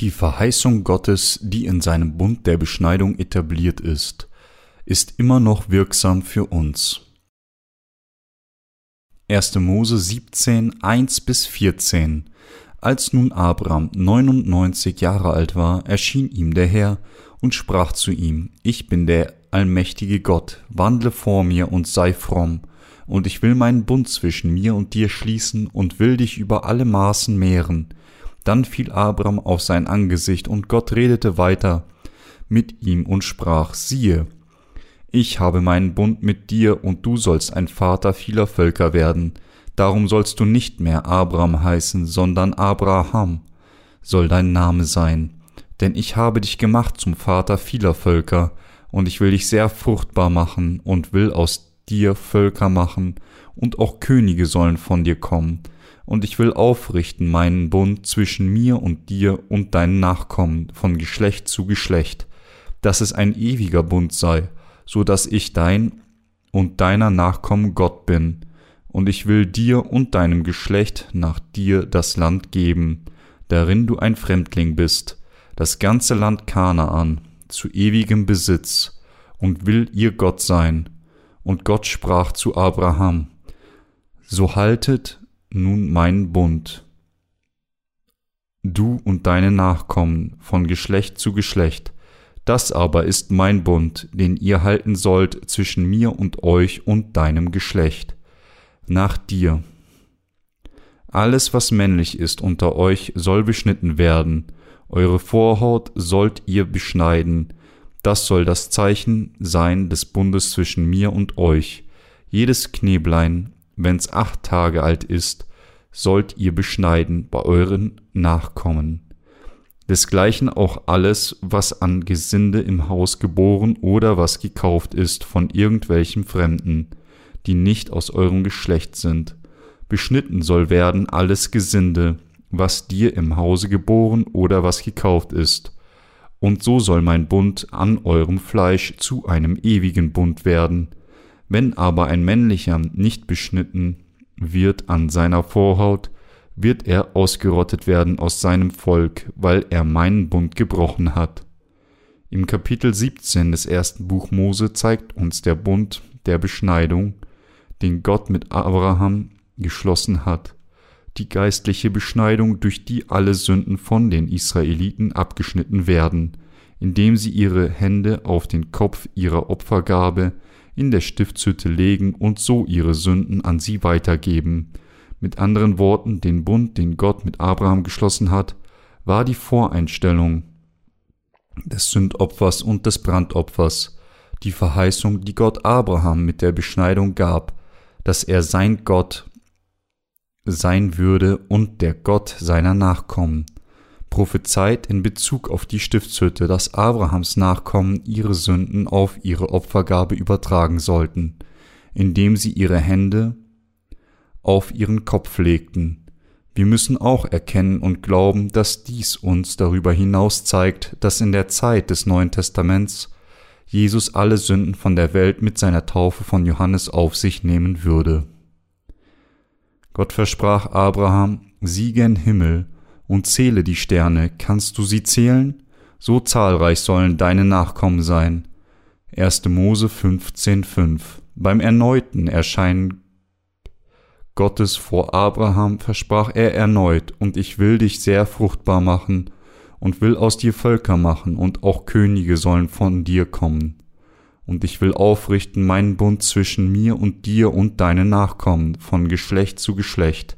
Die Verheißung Gottes, die in seinem Bund der Beschneidung etabliert ist, ist immer noch wirksam für uns. 1. Mose 17, 1 bis 14 Als nun Abraham 99 Jahre alt war, erschien ihm der Herr und sprach zu ihm, Ich bin der allmächtige Gott, wandle vor mir und sei fromm, und ich will meinen Bund zwischen mir und dir schließen und will dich über alle Maßen mehren, dann fiel Abraham auf sein Angesicht, und Gott redete weiter mit ihm und sprach, siehe, ich habe meinen Bund mit dir, und du sollst ein Vater vieler Völker werden, darum sollst du nicht mehr Abraham heißen, sondern Abraham soll dein Name sein, denn ich habe dich gemacht zum Vater vieler Völker, und ich will dich sehr fruchtbar machen und will aus dir Völker machen, und auch Könige sollen von dir kommen, und ich will aufrichten meinen Bund zwischen mir und dir und deinen Nachkommen von Geschlecht zu Geschlecht, dass es ein ewiger Bund sei, so dass ich dein und deiner Nachkommen Gott bin, und ich will dir und deinem Geschlecht nach dir das Land geben, darin du ein Fremdling bist, das ganze Land Kanaan, zu ewigem Besitz, und will ihr Gott sein. Und Gott sprach zu Abraham, So haltet nun meinen Bund. Du und deine Nachkommen von Geschlecht zu Geschlecht, das aber ist mein Bund, den ihr halten sollt zwischen mir und euch und deinem Geschlecht, nach dir. Alles, was männlich ist unter euch, soll beschnitten werden, eure Vorhaut sollt ihr beschneiden, das soll das Zeichen sein des Bundes zwischen mir und euch. Jedes Kneblein wenn's acht Tage alt ist, sollt ihr beschneiden bei euren Nachkommen. Desgleichen auch alles, was an Gesinde im Haus geboren oder was gekauft ist von irgendwelchem Fremden, die nicht aus eurem Geschlecht sind. Beschnitten soll werden alles Gesinde, was dir im Hause geboren oder was gekauft ist. Und so soll mein Bund an eurem Fleisch zu einem ewigen Bund werden, wenn aber ein männlicher nicht beschnitten wird an seiner Vorhaut, wird er ausgerottet werden aus seinem Volk, weil er meinen Bund gebrochen hat. Im Kapitel 17 des ersten Buch Mose zeigt uns der Bund der Beschneidung, den Gott mit Abraham geschlossen hat, die geistliche Beschneidung, durch die alle Sünden von den Israeliten abgeschnitten werden, indem sie ihre Hände auf den Kopf ihrer Opfergabe in der Stiftshütte legen und so ihre Sünden an sie weitergeben. Mit anderen Worten, den Bund, den Gott mit Abraham geschlossen hat, war die Voreinstellung des Sündopfers und des Brandopfers, die Verheißung, die Gott Abraham mit der Beschneidung gab, dass er sein Gott sein würde und der Gott seiner Nachkommen prophezeit in Bezug auf die Stiftshütte, dass Abrahams Nachkommen ihre Sünden auf ihre Opfergabe übertragen sollten, indem sie ihre Hände auf ihren Kopf legten. Wir müssen auch erkennen und glauben, dass dies uns darüber hinaus zeigt, dass in der Zeit des Neuen Testaments Jesus alle Sünden von der Welt mit seiner Taufe von Johannes auf sich nehmen würde. Gott versprach Abraham, siege in Himmel und zähle die Sterne, kannst du sie zählen? So zahlreich sollen deine Nachkommen sein. 1. Mose 15,5 Beim erneuten Erscheinen Gottes vor Abraham versprach er erneut, und ich will dich sehr fruchtbar machen, und will aus dir Völker machen, und auch Könige sollen von dir kommen. Und ich will aufrichten meinen Bund zwischen mir und dir und deine Nachkommen von Geschlecht zu Geschlecht,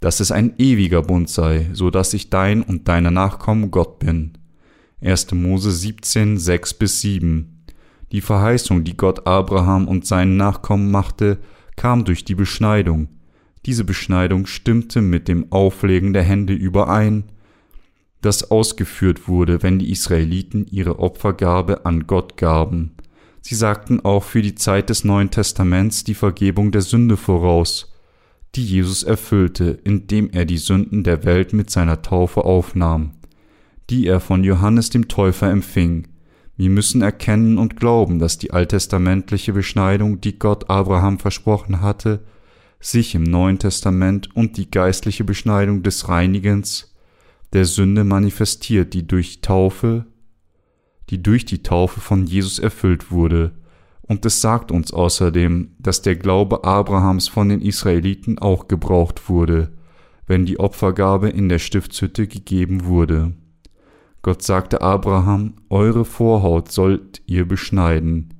dass es ein ewiger Bund sei, so dass ich dein und deiner Nachkommen Gott bin. 1. Mose 17, 6 bis 7. Die Verheißung, die Gott Abraham und seinen Nachkommen machte, kam durch die Beschneidung. Diese Beschneidung stimmte mit dem Auflegen der Hände überein, das ausgeführt wurde, wenn die Israeliten ihre Opfergabe an Gott gaben. Sie sagten auch für die Zeit des Neuen Testaments die Vergebung der Sünde voraus, die Jesus erfüllte, indem er die Sünden der Welt mit seiner Taufe aufnahm, die er von Johannes dem Täufer empfing. Wir müssen erkennen und glauben, dass die alttestamentliche Beschneidung, die Gott Abraham versprochen hatte, sich im Neuen Testament und die geistliche Beschneidung des Reinigens der Sünde manifestiert, die durch Taufe, die durch die Taufe von Jesus erfüllt wurde. Und es sagt uns außerdem, dass der Glaube Abrahams von den Israeliten auch gebraucht wurde, wenn die Opfergabe in der Stiftshütte gegeben wurde. Gott sagte Abraham, Eure Vorhaut sollt ihr beschneiden.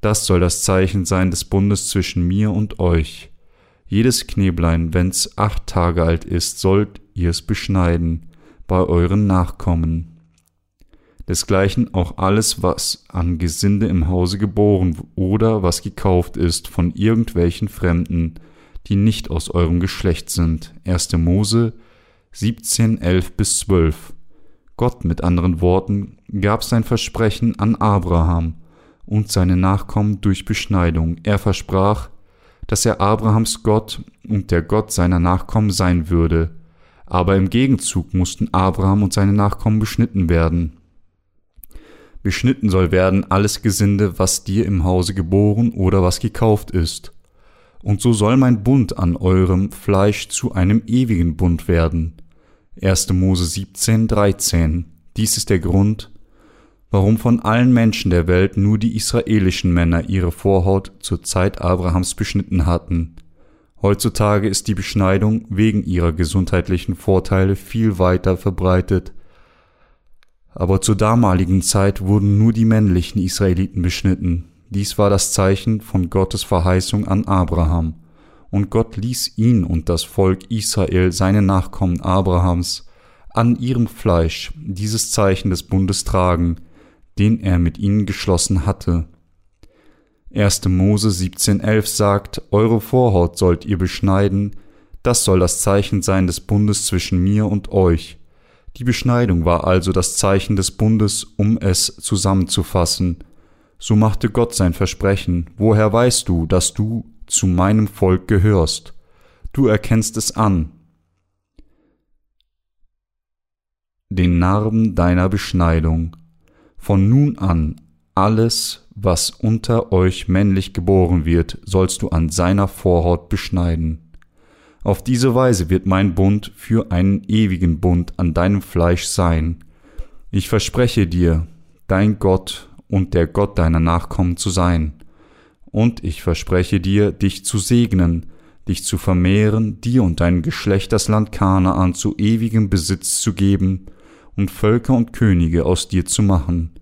Das soll das Zeichen sein des Bundes zwischen mir und euch. Jedes Kneblein, wenn's acht Tage alt ist, sollt ihr es beschneiden, bei euren Nachkommen. Desgleichen auch alles, was an Gesinde im Hause geboren oder was gekauft ist von irgendwelchen Fremden, die nicht aus eurem Geschlecht sind. 1. Mose 17, 11 bis 12. Gott mit anderen Worten gab sein Versprechen an Abraham und seine Nachkommen durch Beschneidung. Er versprach, dass er Abrahams Gott und der Gott seiner Nachkommen sein würde, aber im Gegenzug mussten Abraham und seine Nachkommen beschnitten werden. Beschnitten soll werden alles Gesinde, was dir im Hause geboren oder was gekauft ist. Und so soll mein Bund an eurem Fleisch zu einem ewigen Bund werden. 1. Mose 17, 13. Dies ist der Grund, warum von allen Menschen der Welt nur die israelischen Männer ihre Vorhaut zur Zeit Abrahams beschnitten hatten. Heutzutage ist die Beschneidung wegen ihrer gesundheitlichen Vorteile viel weiter verbreitet. Aber zur damaligen Zeit wurden nur die männlichen Israeliten beschnitten. Dies war das Zeichen von Gottes Verheißung an Abraham. Und Gott ließ ihn und das Volk Israel, seine Nachkommen Abrahams, an ihrem Fleisch dieses Zeichen des Bundes tragen, den er mit ihnen geschlossen hatte. 1. Mose 17,11 sagt, Eure Vorhaut sollt ihr beschneiden, das soll das Zeichen sein des Bundes zwischen mir und euch. Die Beschneidung war also das Zeichen des Bundes, um es zusammenzufassen. So machte Gott sein Versprechen. Woher weißt du, dass du zu meinem Volk gehörst? Du erkennst es an. Den Narben deiner Beschneidung. Von nun an alles, was unter euch männlich geboren wird, sollst du an seiner Vorhaut beschneiden. Auf diese Weise wird mein Bund für einen ewigen Bund an deinem Fleisch sein. Ich verspreche dir, dein Gott und der Gott deiner Nachkommen zu sein. Und ich verspreche dir, dich zu segnen, dich zu vermehren, dir und dein Geschlecht das Land Kanaan zu ewigem Besitz zu geben und Völker und Könige aus dir zu machen.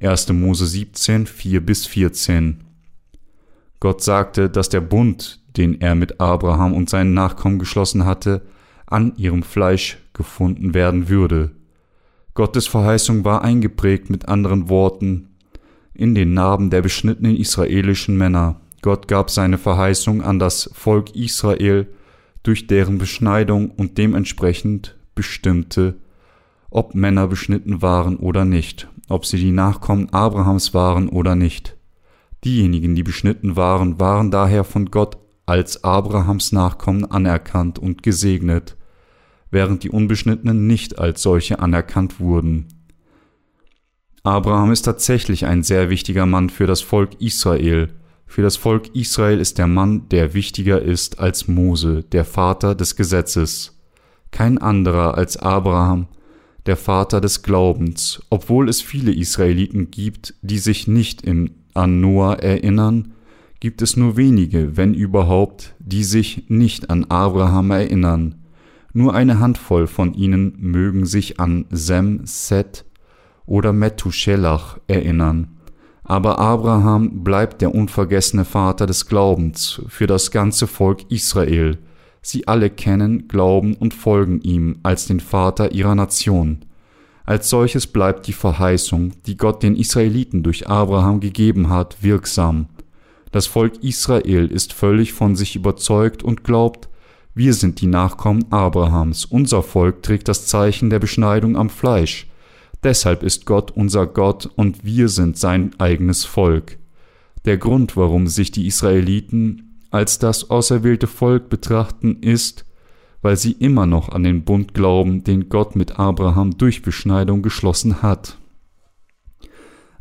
1. Mose 17, 4 bis 14. Gott sagte, dass der Bund, den er mit Abraham und seinen Nachkommen geschlossen hatte, an ihrem Fleisch gefunden werden würde. Gottes Verheißung war eingeprägt mit anderen Worten in den Narben der beschnittenen israelischen Männer. Gott gab seine Verheißung an das Volk Israel durch deren Beschneidung und dementsprechend bestimmte ob Männer beschnitten waren oder nicht, ob sie die Nachkommen Abrahams waren oder nicht. Diejenigen, die beschnitten waren, waren daher von Gott als Abrahams Nachkommen anerkannt und gesegnet, während die Unbeschnittenen nicht als solche anerkannt wurden. Abraham ist tatsächlich ein sehr wichtiger Mann für das Volk Israel. Für das Volk Israel ist der Mann, der wichtiger ist als Mose, der Vater des Gesetzes. Kein anderer als Abraham der Vater des Glaubens, obwohl es viele Israeliten gibt, die sich nicht an Noah erinnern, gibt es nur wenige, wenn überhaupt, die sich nicht an Abraham erinnern. Nur eine Handvoll von ihnen mögen sich an Sem, Set oder Methuselach erinnern. Aber Abraham bleibt der unvergessene Vater des Glaubens für das ganze Volk Israel, Sie alle kennen, glauben und folgen ihm als den Vater ihrer Nation. Als solches bleibt die Verheißung, die Gott den Israeliten durch Abraham gegeben hat, wirksam. Das Volk Israel ist völlig von sich überzeugt und glaubt, wir sind die Nachkommen Abrahams, unser Volk trägt das Zeichen der Beschneidung am Fleisch. Deshalb ist Gott unser Gott und wir sind sein eigenes Volk. Der Grund, warum sich die Israeliten als das auserwählte Volk betrachten, ist, weil sie immer noch an den Bund glauben, den Gott mit Abraham durch Beschneidung geschlossen hat.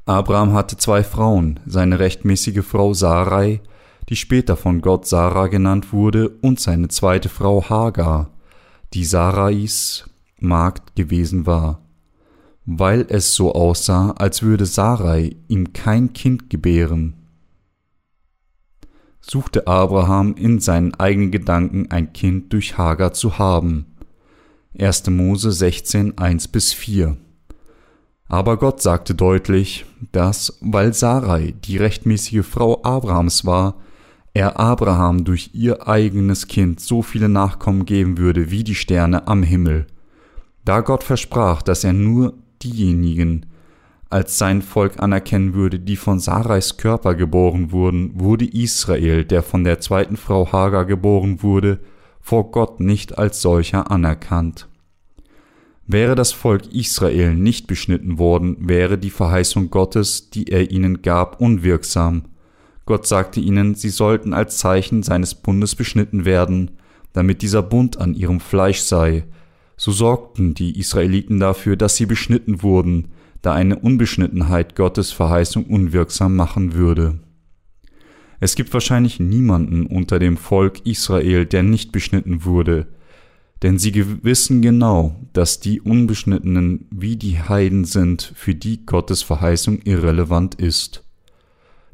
Abraham hatte zwei Frauen, seine rechtmäßige Frau Sarai, die später von Gott Sarah genannt wurde, und seine zweite Frau Hagar. Die Sarais Magd gewesen war. Weil es so aussah, als würde Sarai ihm kein Kind gebären, suchte Abraham in seinen eigenen Gedanken ein Kind durch Hagar zu haben. 1. Mose 16, 1 bis 4. Aber Gott sagte deutlich, dass, weil Sarai die rechtmäßige Frau Abrahams war, er Abraham durch ihr eigenes Kind so viele Nachkommen geben würde wie die Sterne am Himmel. Da Gott versprach, dass er nur diejenigen als sein Volk anerkennen würde, die von Sarais Körper geboren wurden, wurde Israel, der von der zweiten Frau Hagar geboren wurde, vor Gott nicht als solcher anerkannt. Wäre das Volk Israel nicht beschnitten worden, wäre die Verheißung Gottes, die er ihnen gab, unwirksam. Gott sagte ihnen, sie sollten als Zeichen seines Bundes beschnitten werden, damit dieser Bund an ihrem Fleisch sei. So sorgten die Israeliten dafür, dass sie beschnitten wurden, da eine Unbeschnittenheit Gottes Verheißung unwirksam machen würde. Es gibt wahrscheinlich niemanden unter dem Volk Israel, der nicht beschnitten wurde, denn sie wissen genau, dass die Unbeschnittenen wie die Heiden sind, für die Gottes Verheißung irrelevant ist.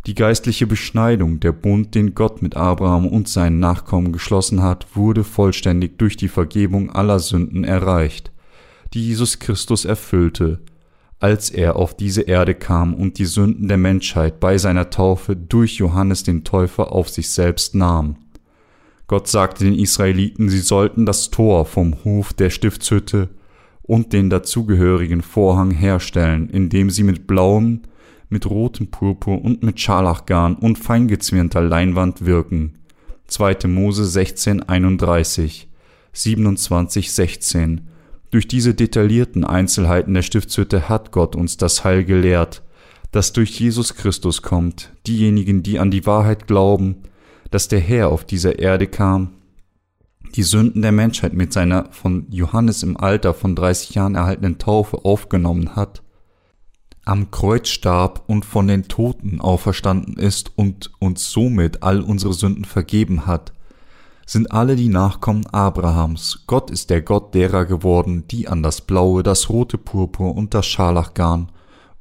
Die geistliche Beschneidung, der Bund, den Gott mit Abraham und seinen Nachkommen geschlossen hat, wurde vollständig durch die Vergebung aller Sünden erreicht, die Jesus Christus erfüllte, als er auf diese Erde kam und die Sünden der Menschheit bei seiner Taufe durch Johannes den Täufer auf sich selbst nahm. Gott sagte den Israeliten, sie sollten das Tor vom Hof der Stiftshütte und den dazugehörigen Vorhang herstellen, indem sie mit blauem, mit rotem Purpur und mit Scharlachgarn und feingezwirnter Leinwand wirken. 2. Mose 16, 31, 27, 16. Durch diese detaillierten Einzelheiten der Stiftshütte hat Gott uns das Heil gelehrt, das durch Jesus Christus kommt. Diejenigen, die an die Wahrheit glauben, dass der Herr auf dieser Erde kam, die Sünden der Menschheit mit seiner von Johannes im Alter von 30 Jahren erhaltenen Taufe aufgenommen hat, am Kreuz starb und von den Toten auferstanden ist und uns somit all unsere Sünden vergeben hat, sind alle die Nachkommen Abrahams. Gott ist der Gott derer geworden, die an das blaue, das rote Purpur und das Scharlachgarn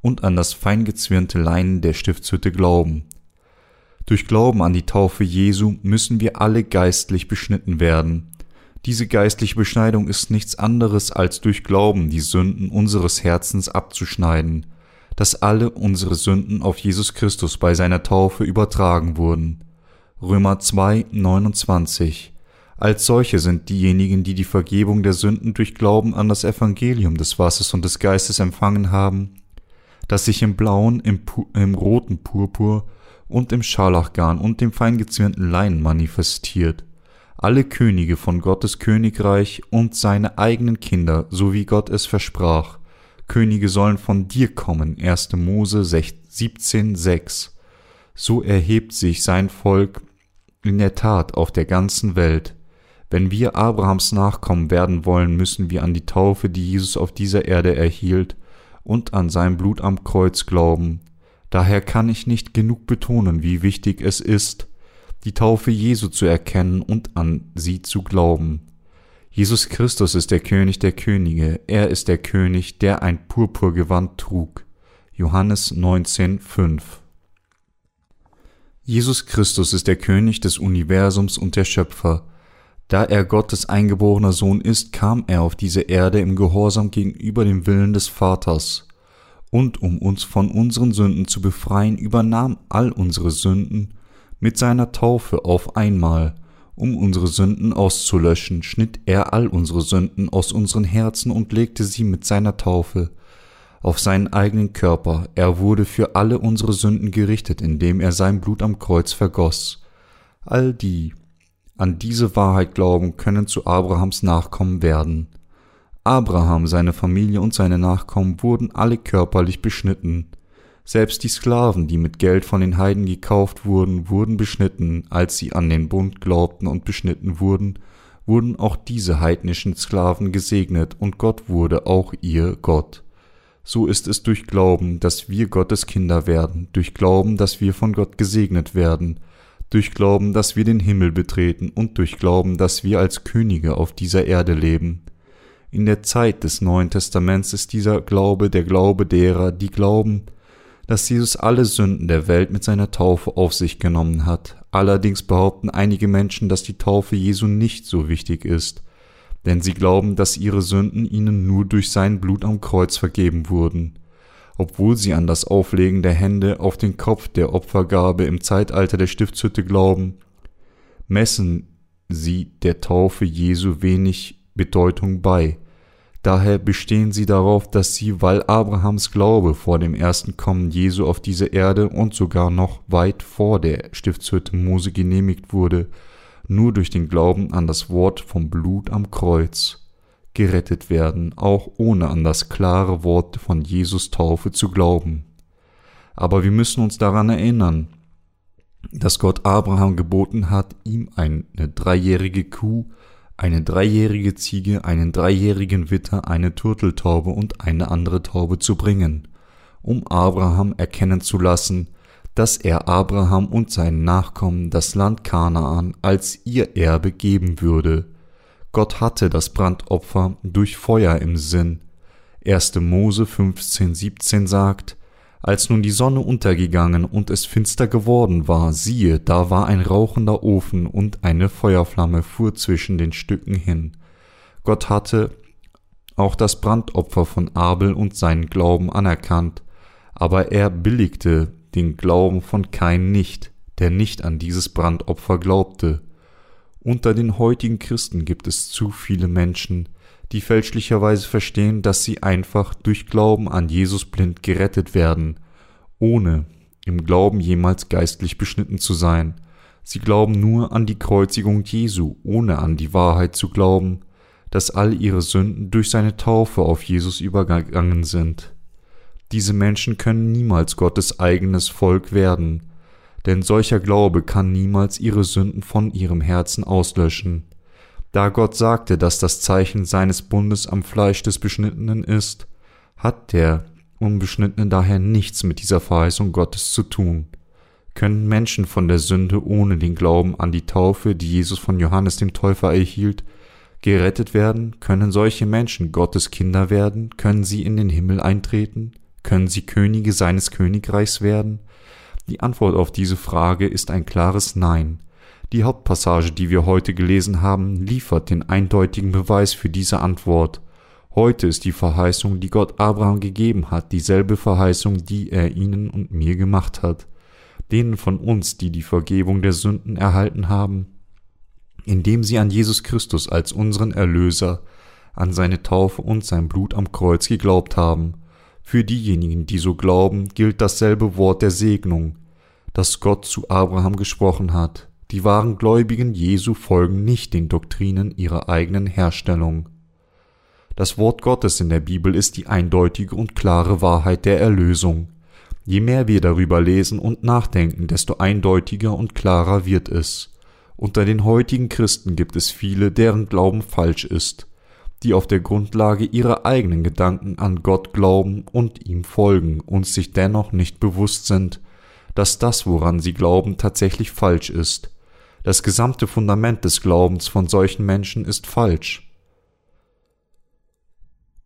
und an das feingezwirnte Leinen der Stiftshütte glauben. Durch Glauben an die Taufe Jesu müssen wir alle geistlich beschnitten werden. Diese geistliche Beschneidung ist nichts anderes als durch Glauben die Sünden unseres Herzens abzuschneiden, dass alle unsere Sünden auf Jesus Christus bei seiner Taufe übertragen wurden. Römer 2, 29. Als solche sind diejenigen, die die Vergebung der Sünden durch Glauben an das Evangelium des Wassers und des Geistes empfangen haben, das sich im blauen, im, im roten Purpur und im Scharlachgarn und dem feingezwirnten Leinen manifestiert. Alle Könige von Gottes Königreich und seine eigenen Kinder, so wie Gott es versprach. Könige sollen von dir kommen. 1. Mose 17, 6. So erhebt sich sein Volk in der Tat auf der ganzen Welt. Wenn wir Abrahams Nachkommen werden wollen, müssen wir an die Taufe, die Jesus auf dieser Erde erhielt, und an sein Blut am Kreuz glauben, Daher kann ich nicht genug betonen, wie wichtig es ist, die Taufe Jesu zu erkennen und an sie zu glauben. Jesus Christus ist der König der Könige, er ist der König, der ein Purpurgewand trug. Johannes 19, 5 Jesus Christus ist der König des Universums und der Schöpfer. Da er Gottes eingeborener Sohn ist, kam er auf diese Erde im Gehorsam gegenüber dem Willen des Vaters und um uns von unseren Sünden zu befreien, übernahm all unsere Sünden mit seiner Taufe auf einmal. Um unsere Sünden auszulöschen, schnitt er all unsere Sünden aus unseren Herzen und legte sie mit seiner Taufe auf seinen eigenen Körper. Er wurde für alle unsere Sünden gerichtet, indem er sein Blut am Kreuz vergoss. All die an diese Wahrheit glauben, können zu Abrahams Nachkommen werden. Abraham, seine Familie und seine Nachkommen wurden alle körperlich beschnitten. Selbst die Sklaven, die mit Geld von den Heiden gekauft wurden, wurden beschnitten, als sie an den Bund glaubten und beschnitten wurden, wurden auch diese heidnischen Sklaven gesegnet, und Gott wurde auch ihr Gott. So ist es durch Glauben, dass wir Gottes Kinder werden, durch Glauben, dass wir von Gott gesegnet werden, durch Glauben, dass wir den Himmel betreten und durch Glauben, dass wir als Könige auf dieser Erde leben. In der Zeit des Neuen Testaments ist dieser Glaube der Glaube derer, die glauben, dass Jesus alle Sünden der Welt mit seiner Taufe auf sich genommen hat. Allerdings behaupten einige Menschen, dass die Taufe Jesu nicht so wichtig ist, denn sie glauben, dass ihre Sünden ihnen nur durch sein Blut am Kreuz vergeben wurden. Obwohl sie an das Auflegen der Hände auf den Kopf der Opfergabe im Zeitalter der Stiftshütte glauben, messen sie der Taufe Jesu wenig Bedeutung bei, Daher bestehen sie darauf, dass sie, weil Abrahams Glaube vor dem ersten Kommen Jesu auf diese Erde und sogar noch weit vor der Stiftshütte Mose genehmigt wurde, nur durch den Glauben an das Wort vom Blut am Kreuz gerettet werden, auch ohne an das klare Wort von Jesus Taufe zu glauben. Aber wir müssen uns daran erinnern, dass Gott Abraham geboten hat, ihm eine dreijährige Kuh eine dreijährige Ziege, einen dreijährigen Witter, eine Turteltaube und eine andere Taube zu bringen, um Abraham erkennen zu lassen, dass er Abraham und seinen Nachkommen das Land Kanaan als ihr Erbe geben würde. Gott hatte das Brandopfer durch Feuer im Sinn. 1. Mose 15, 17 sagt, als nun die Sonne untergegangen und es finster geworden war, siehe, da war ein rauchender Ofen und eine Feuerflamme fuhr zwischen den Stücken hin. Gott hatte auch das Brandopfer von Abel und seinen Glauben anerkannt, aber er billigte den Glauben von Kain nicht, der nicht an dieses Brandopfer glaubte. Unter den heutigen Christen gibt es zu viele Menschen, die fälschlicherweise verstehen, dass sie einfach durch Glauben an Jesus blind gerettet werden, ohne im Glauben jemals geistlich beschnitten zu sein. Sie glauben nur an die Kreuzigung Jesu, ohne an die Wahrheit zu glauben, dass all ihre Sünden durch seine Taufe auf Jesus übergegangen sind. Diese Menschen können niemals Gottes eigenes Volk werden, denn solcher Glaube kann niemals ihre Sünden von ihrem Herzen auslöschen. Da Gott sagte, dass das Zeichen seines Bundes am Fleisch des Beschnittenen ist, hat der Unbeschnittene daher nichts mit dieser Verheißung Gottes zu tun. Können Menschen von der Sünde ohne den Glauben an die Taufe, die Jesus von Johannes dem Täufer erhielt, gerettet werden? Können solche Menschen Gottes Kinder werden? Können sie in den Himmel eintreten? Können sie Könige seines Königreichs werden? Die Antwort auf diese Frage ist ein klares Nein. Die Hauptpassage, die wir heute gelesen haben, liefert den eindeutigen Beweis für diese Antwort. Heute ist die Verheißung, die Gott Abraham gegeben hat, dieselbe Verheißung, die er ihnen und mir gemacht hat, denen von uns, die die Vergebung der Sünden erhalten haben, indem sie an Jesus Christus als unseren Erlöser, an seine Taufe und sein Blut am Kreuz geglaubt haben. Für diejenigen, die so glauben, gilt dasselbe Wort der Segnung, das Gott zu Abraham gesprochen hat. Die wahren Gläubigen Jesu folgen nicht den Doktrinen ihrer eigenen Herstellung. Das Wort Gottes in der Bibel ist die eindeutige und klare Wahrheit der Erlösung. Je mehr wir darüber lesen und nachdenken, desto eindeutiger und klarer wird es. Unter den heutigen Christen gibt es viele, deren Glauben falsch ist, die auf der Grundlage ihrer eigenen Gedanken an Gott glauben und ihm folgen und sich dennoch nicht bewusst sind, dass das, woran sie glauben, tatsächlich falsch ist das gesamte Fundament des Glaubens von solchen Menschen ist falsch.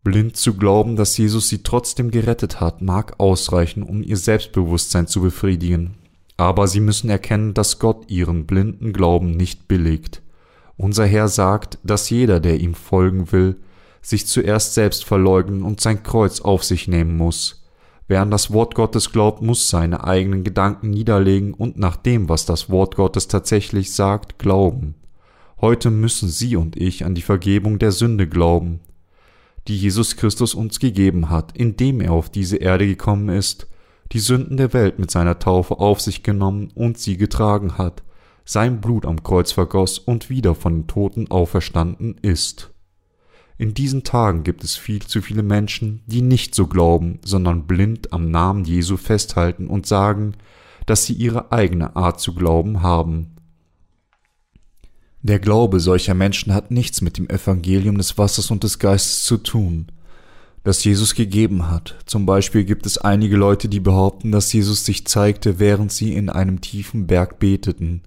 Blind zu glauben, dass Jesus sie trotzdem gerettet hat, mag ausreichen, um ihr Selbstbewusstsein zu befriedigen. Aber sie müssen erkennen, dass Gott ihren blinden Glauben nicht billigt. Unser Herr sagt, dass jeder, der ihm folgen will, sich zuerst selbst verleugnen und sein Kreuz auf sich nehmen muss. Wer an das Wort Gottes glaubt, muss seine eigenen Gedanken niederlegen und nach dem, was das Wort Gottes tatsächlich sagt, glauben. Heute müssen Sie und ich an die Vergebung der Sünde glauben, die Jesus Christus uns gegeben hat, indem er auf diese Erde gekommen ist, die Sünden der Welt mit seiner Taufe auf sich genommen und sie getragen hat, sein Blut am Kreuz vergoss und wieder von den Toten auferstanden ist. In diesen Tagen gibt es viel zu viele Menschen, die nicht so glauben, sondern blind am Namen Jesu festhalten und sagen, dass sie ihre eigene Art zu glauben haben. Der Glaube solcher Menschen hat nichts mit dem Evangelium des Wassers und des Geistes zu tun, das Jesus gegeben hat. Zum Beispiel gibt es einige Leute, die behaupten, dass Jesus sich zeigte, während sie in einem tiefen Berg beteten.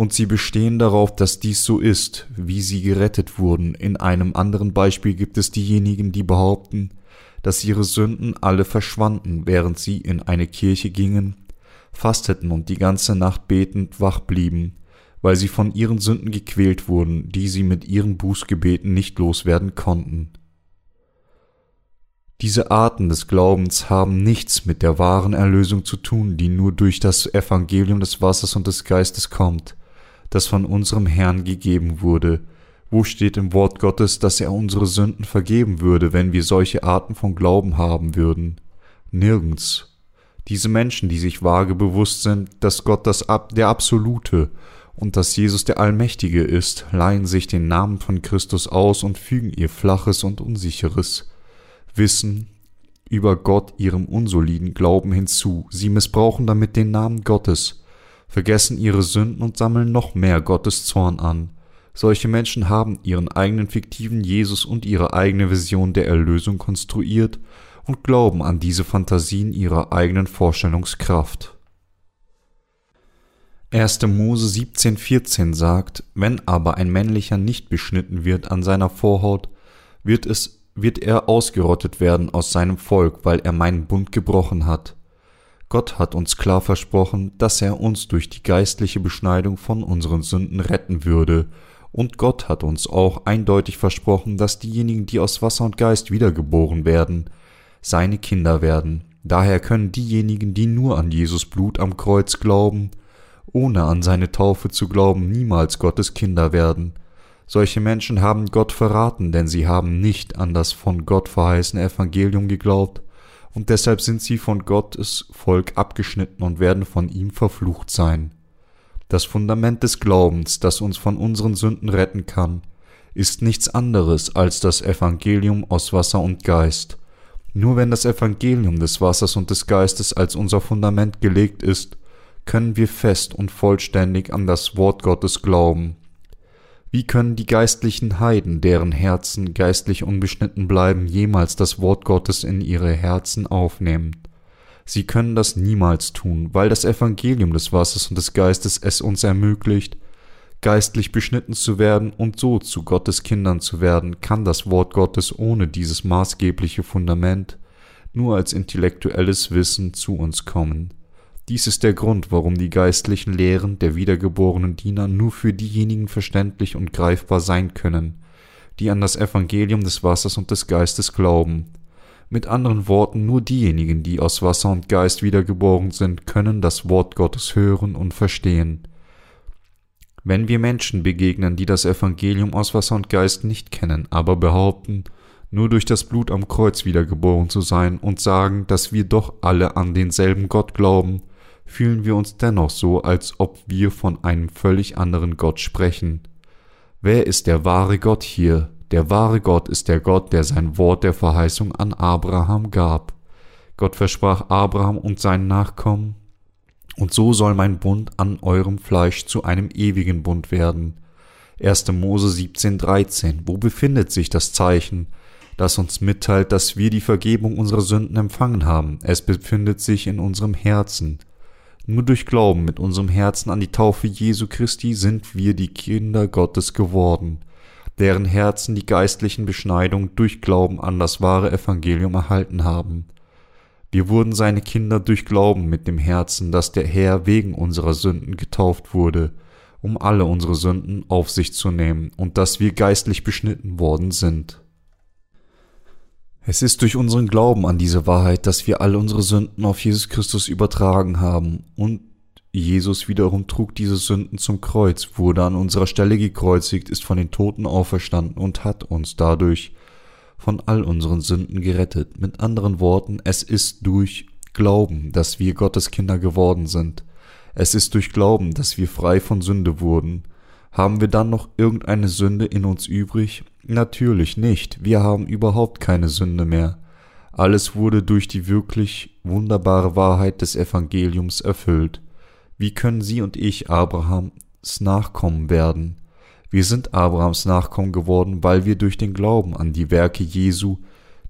Und sie bestehen darauf, dass dies so ist, wie sie gerettet wurden. In einem anderen Beispiel gibt es diejenigen, die behaupten, dass ihre Sünden alle verschwanden, während sie in eine Kirche gingen, fasteten und die ganze Nacht betend wach blieben, weil sie von ihren Sünden gequält wurden, die sie mit ihren Bußgebeten nicht loswerden konnten. Diese Arten des Glaubens haben nichts mit der wahren Erlösung zu tun, die nur durch das Evangelium des Wassers und des Geistes kommt, das von unserem Herrn gegeben wurde. Wo steht im Wort Gottes, dass er unsere Sünden vergeben würde, wenn wir solche Arten von Glauben haben würden? Nirgends. Diese Menschen, die sich vage bewusst sind, dass Gott das Ab der Absolute und dass Jesus der Allmächtige ist, leihen sich den Namen von Christus aus und fügen ihr Flaches und Unsicheres Wissen über Gott ihrem unsoliden Glauben hinzu. Sie missbrauchen damit den Namen Gottes, vergessen ihre Sünden und sammeln noch mehr Gottes Zorn an. Solche Menschen haben ihren eigenen fiktiven Jesus und ihre eigene Vision der Erlösung konstruiert und glauben an diese Fantasien ihrer eigenen Vorstellungskraft. 1. Mose 17,14 sagt: Wenn aber ein männlicher nicht beschnitten wird an seiner Vorhaut, wird es wird er ausgerottet werden aus seinem Volk, weil er meinen Bund gebrochen hat. Gott hat uns klar versprochen, dass er uns durch die geistliche Beschneidung von unseren Sünden retten würde, und Gott hat uns auch eindeutig versprochen, dass diejenigen, die aus Wasser und Geist wiedergeboren werden, seine Kinder werden. Daher können diejenigen, die nur an Jesus Blut am Kreuz glauben, ohne an seine Taufe zu glauben, niemals Gottes Kinder werden. Solche Menschen haben Gott verraten, denn sie haben nicht an das von Gott verheißene Evangelium geglaubt, und deshalb sind sie von Gottes Volk abgeschnitten und werden von ihm verflucht sein. Das Fundament des Glaubens, das uns von unseren Sünden retten kann, ist nichts anderes als das Evangelium aus Wasser und Geist. Nur wenn das Evangelium des Wassers und des Geistes als unser Fundament gelegt ist, können wir fest und vollständig an das Wort Gottes glauben. Wie können die geistlichen Heiden, deren Herzen geistlich unbeschnitten bleiben, jemals das Wort Gottes in ihre Herzen aufnehmen? Sie können das niemals tun, weil das Evangelium des Wassers und des Geistes es uns ermöglicht, geistlich beschnitten zu werden und so zu Gottes Kindern zu werden, kann das Wort Gottes ohne dieses maßgebliche Fundament nur als intellektuelles Wissen zu uns kommen. Dies ist der Grund, warum die geistlichen Lehren der wiedergeborenen Diener nur für diejenigen verständlich und greifbar sein können, die an das Evangelium des Wassers und des Geistes glauben. Mit anderen Worten, nur diejenigen, die aus Wasser und Geist wiedergeboren sind, können das Wort Gottes hören und verstehen. Wenn wir Menschen begegnen, die das Evangelium aus Wasser und Geist nicht kennen, aber behaupten, nur durch das Blut am Kreuz wiedergeboren zu sein und sagen, dass wir doch alle an denselben Gott glauben, fühlen wir uns dennoch so, als ob wir von einem völlig anderen Gott sprechen. Wer ist der wahre Gott hier? Der wahre Gott ist der Gott, der sein Wort der Verheißung an Abraham gab. Gott versprach Abraham und seinen Nachkommen, und so soll mein Bund an eurem Fleisch zu einem ewigen Bund werden. 1. Mose 17,13. Wo befindet sich das Zeichen, das uns mitteilt, dass wir die Vergebung unserer Sünden empfangen haben? Es befindet sich in unserem Herzen. Nur durch Glauben mit unserem Herzen an die Taufe Jesu Christi sind wir die Kinder Gottes geworden, deren Herzen die geistlichen Beschneidungen durch Glauben an das wahre Evangelium erhalten haben. Wir wurden seine Kinder durch Glauben mit dem Herzen, dass der Herr wegen unserer Sünden getauft wurde, um alle unsere Sünden auf sich zu nehmen, und dass wir geistlich beschnitten worden sind. Es ist durch unseren Glauben an diese Wahrheit, dass wir all unsere Sünden auf Jesus Christus übertragen haben und Jesus wiederum trug diese Sünden zum Kreuz, wurde an unserer Stelle gekreuzigt, ist von den Toten auferstanden und hat uns dadurch von all unseren Sünden gerettet. Mit anderen Worten, es ist durch Glauben, dass wir Gottes Kinder geworden sind. Es ist durch Glauben, dass wir frei von Sünde wurden. Haben wir dann noch irgendeine Sünde in uns übrig? Natürlich nicht, wir haben überhaupt keine Sünde mehr. Alles wurde durch die wirklich wunderbare Wahrheit des Evangeliums erfüllt. Wie können Sie und ich Abrahams Nachkommen werden? Wir sind Abrahams Nachkommen geworden, weil wir durch den Glauben an die Werke Jesu,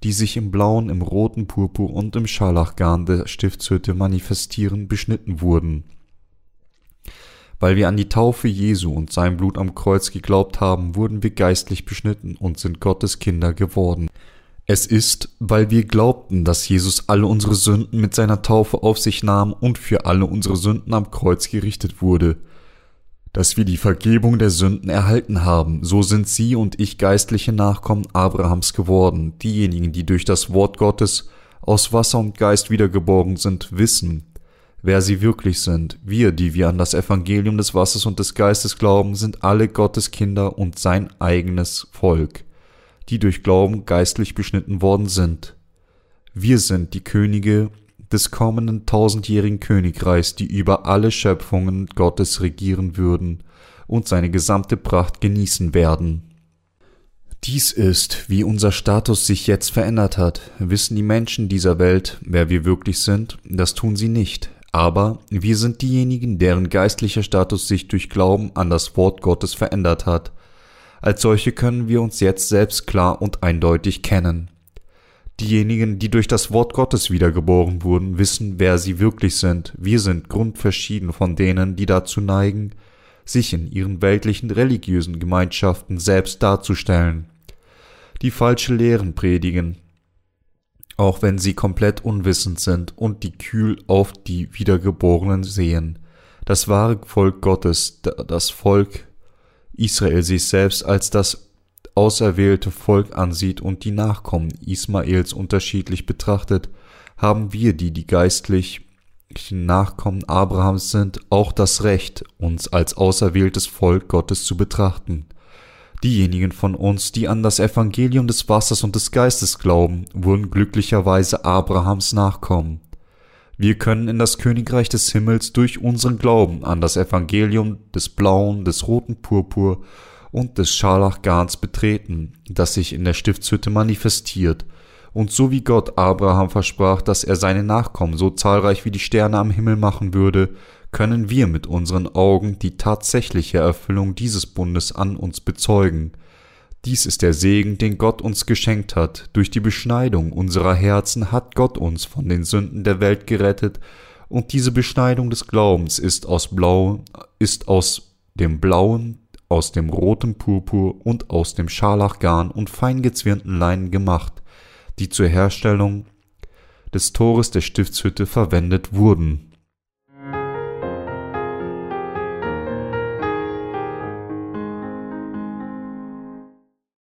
die sich im blauen, im roten Purpur und im Scharlachgarn der Stiftshütte manifestieren, beschnitten wurden. Weil wir an die Taufe Jesu und sein Blut am Kreuz geglaubt haben, wurden wir geistlich beschnitten und sind Gottes Kinder geworden. Es ist, weil wir glaubten, dass Jesus alle unsere Sünden mit seiner Taufe auf sich nahm und für alle unsere Sünden am Kreuz gerichtet wurde, dass wir die Vergebung der Sünden erhalten haben, so sind Sie und ich geistliche Nachkommen Abrahams geworden, diejenigen, die durch das Wort Gottes aus Wasser und Geist wiedergeboren sind, wissen, wer sie wirklich sind. Wir, die wir an das Evangelium des Wassers und des Geistes glauben, sind alle Gottes Kinder und sein eigenes Volk, die durch Glauben geistlich beschnitten worden sind. Wir sind die Könige des kommenden tausendjährigen Königreichs, die über alle Schöpfungen Gottes regieren würden und seine gesamte Pracht genießen werden. Dies ist, wie unser Status sich jetzt verändert hat. Wissen die Menschen dieser Welt, wer wir wirklich sind? Das tun sie nicht. Aber wir sind diejenigen, deren geistlicher Status sich durch Glauben an das Wort Gottes verändert hat. Als solche können wir uns jetzt selbst klar und eindeutig kennen. Diejenigen, die durch das Wort Gottes wiedergeboren wurden, wissen, wer sie wirklich sind. Wir sind grundverschieden von denen, die dazu neigen, sich in ihren weltlichen religiösen Gemeinschaften selbst darzustellen, die falsche Lehren predigen, auch wenn sie komplett unwissend sind und die kühl auf die Wiedergeborenen sehen. Das wahre Volk Gottes, das Volk Israel sich selbst als das auserwählte Volk ansieht und die Nachkommen Ismaels unterschiedlich betrachtet, haben wir, die die geistlichen Nachkommen Abrahams sind, auch das Recht, uns als auserwähltes Volk Gottes zu betrachten. Diejenigen von uns, die an das Evangelium des Wassers und des Geistes glauben, wurden glücklicherweise Abrahams Nachkommen. Wir können in das Königreich des Himmels durch unseren Glauben an das Evangelium des blauen, des roten Purpur und des Scharlachgarns betreten, das sich in der Stiftshütte manifestiert, und so wie Gott Abraham versprach, dass er seine Nachkommen so zahlreich wie die Sterne am Himmel machen würde, können wir mit unseren Augen die tatsächliche Erfüllung dieses Bundes an uns bezeugen. Dies ist der Segen, den Gott uns geschenkt hat. Durch die Beschneidung unserer Herzen hat Gott uns von den Sünden der Welt gerettet, und diese Beschneidung des Glaubens ist aus Blau, ist aus dem blauen, aus dem roten Purpur und aus dem Scharlachgarn und feingezwirnten Leinen gemacht, die zur Herstellung des Tores der Stiftshütte verwendet wurden.